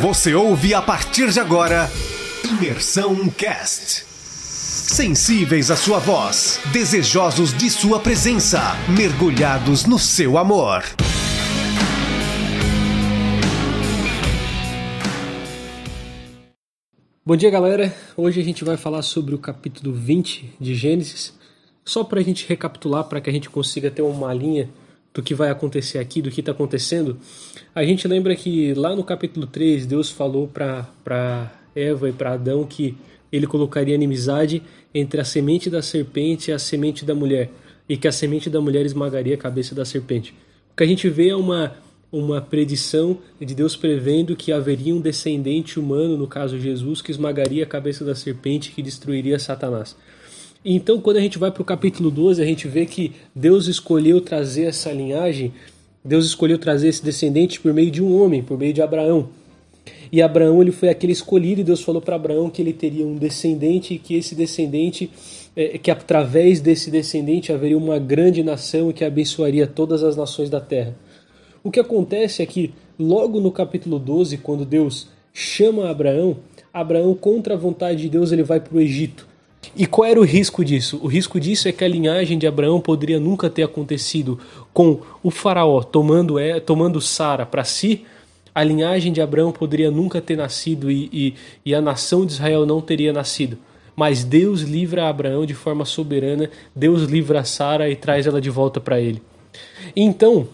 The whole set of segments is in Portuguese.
Você ouve a partir de agora Imersão Cast. Sensíveis à sua voz, desejosos de sua presença, mergulhados no seu amor. Bom dia, galera. Hoje a gente vai falar sobre o capítulo 20 de Gênesis. Só para a gente recapitular, para que a gente consiga ter uma linha do que vai acontecer aqui, do que está acontecendo, a gente lembra que lá no capítulo 3 Deus falou para Eva e para Adão que ele colocaria inimizade entre a semente da serpente e a semente da mulher, e que a semente da mulher esmagaria a cabeça da serpente. O que a gente vê é uma, uma predição de Deus prevendo que haveria um descendente humano, no caso Jesus, que esmagaria a cabeça da serpente que destruiria Satanás. Então, quando a gente vai para o capítulo 12, a gente vê que Deus escolheu trazer essa linhagem, Deus escolheu trazer esse descendente por meio de um homem, por meio de Abraão. E Abraão ele foi aquele escolhido, e Deus falou para Abraão que ele teria um descendente e que esse descendente, é, que através desse descendente haveria uma grande nação que abençoaria todas as nações da terra. O que acontece é que, logo no capítulo 12, quando Deus chama Abraão, Abraão, contra a vontade de Deus, ele vai para o Egito. E qual era o risco disso? O risco disso é que a linhagem de Abraão poderia nunca ter acontecido com o faraó tomando, é, tomando Sara para si. A linhagem de Abraão poderia nunca ter nascido e, e, e a nação de Israel não teria nascido. Mas Deus livra Abraão de forma soberana, Deus livra Sara e traz ela de volta para ele. Então,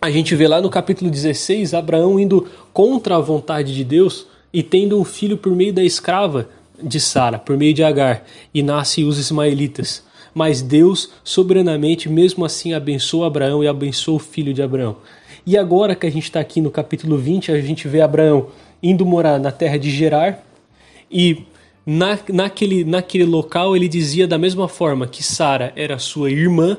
a gente vê lá no capítulo 16 Abraão indo contra a vontade de Deus e tendo um filho por meio da escrava de Sara, por meio de Agar, e nascem os ismaelitas. Mas Deus, soberanamente, mesmo assim, abençoa Abraão e abençoa o filho de Abraão. E agora que a gente está aqui no capítulo 20, a gente vê Abraão indo morar na terra de Gerar e na, naquele, naquele local ele dizia da mesma forma que Sara era sua irmã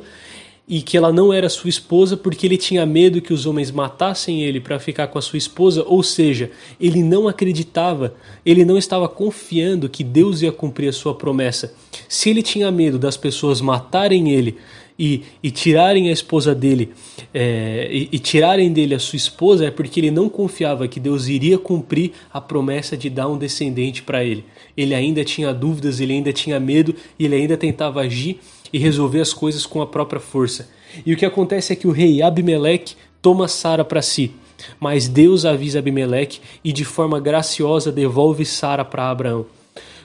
e que ela não era sua esposa porque ele tinha medo que os homens matassem ele para ficar com a sua esposa, ou seja, ele não acreditava, ele não estava confiando que Deus ia cumprir a sua promessa. Se ele tinha medo das pessoas matarem ele e, e tirarem a esposa dele é, e, e tirarem dele a sua esposa, é porque ele não confiava que Deus iria cumprir a promessa de dar um descendente para ele. Ele ainda tinha dúvidas, ele ainda tinha medo ele ainda tentava agir e resolver as coisas com a própria força. E o que acontece é que o rei Abimeleque toma Sara para si. Mas Deus avisa Abimeleque e de forma graciosa devolve Sara para Abraão.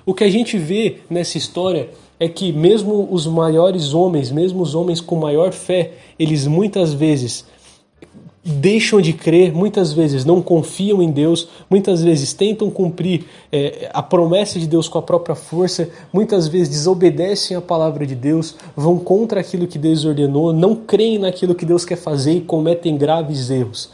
O que a gente vê nessa história é que mesmo os maiores homens, mesmo os homens com maior fé, eles muitas vezes deixam de crer, muitas vezes não confiam em Deus, muitas vezes tentam cumprir é, a promessa de Deus com a própria força, muitas vezes desobedecem a palavra de Deus, vão contra aquilo que Deus ordenou, não creem naquilo que Deus quer fazer e cometem graves erros.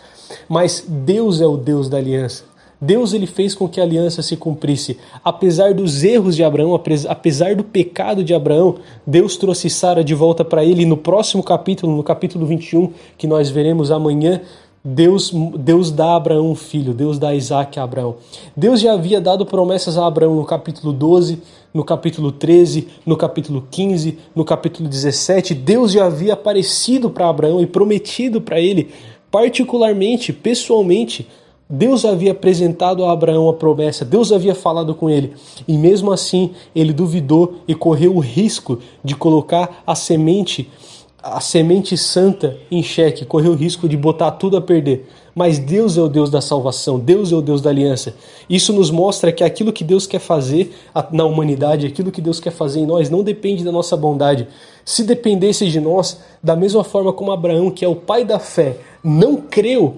Mas Deus é o Deus da aliança. Deus ele fez com que a aliança se cumprisse. Apesar dos erros de Abraão, apesar do pecado de Abraão, Deus trouxe Sara de volta para ele. E no próximo capítulo, no capítulo 21, que nós veremos amanhã, Deus, Deus dá a Abraão um filho, Deus dá Isaac a Abraão. Deus já havia dado promessas a Abraão no capítulo 12, no capítulo 13, no capítulo 15, no capítulo 17. Deus já havia aparecido para Abraão e prometido para ele, particularmente, pessoalmente, Deus havia apresentado a Abraão a promessa, Deus havia falado com ele, e mesmo assim ele duvidou e correu o risco de colocar a semente, a semente santa em xeque, correu o risco de botar tudo a perder. Mas Deus é o Deus da salvação, Deus é o Deus da aliança. Isso nos mostra que aquilo que Deus quer fazer na humanidade, aquilo que Deus quer fazer em nós, não depende da nossa bondade. Se dependesse de nós, da mesma forma como Abraão, que é o pai da fé, não creu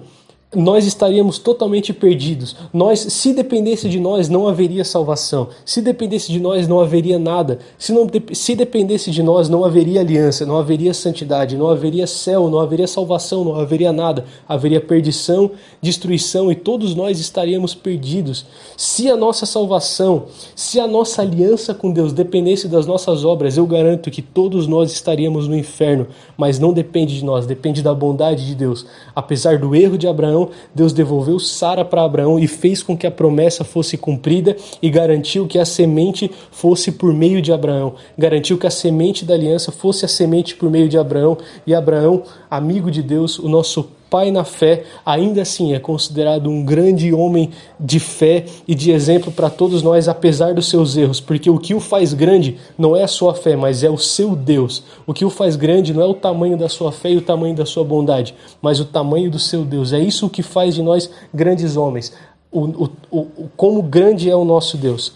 nós estaríamos totalmente perdidos. Nós, se dependesse de nós, não haveria salvação. Se dependesse de nós, não haveria nada. Se, não, se dependesse de nós, não haveria aliança, não haveria santidade, não haveria céu, não haveria salvação, não haveria nada. Haveria perdição, destruição e todos nós estaríamos perdidos. Se a nossa salvação, se a nossa aliança com Deus dependesse das nossas obras, eu garanto que todos nós estaríamos no inferno. Mas não depende de nós, depende da bondade de Deus. Apesar do erro de Abraão, Abraão, Deus devolveu Sara para Abraão e fez com que a promessa fosse cumprida e garantiu que a semente fosse por meio de Abraão. Garantiu que a semente da aliança fosse a semente por meio de Abraão e Abraão, amigo de Deus, o nosso pai na fé, ainda assim é considerado um grande homem de fé e de exemplo para todos nós, apesar dos seus erros, porque o que o faz grande não é a sua fé, mas é o seu Deus. O que o faz grande não é o tamanho da sua fé e o tamanho da sua bondade, mas o tamanho do seu Deus. É isso que faz de nós grandes homens. O, o, o, como grande é o nosso Deus.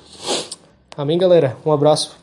Amém, galera? Um abraço.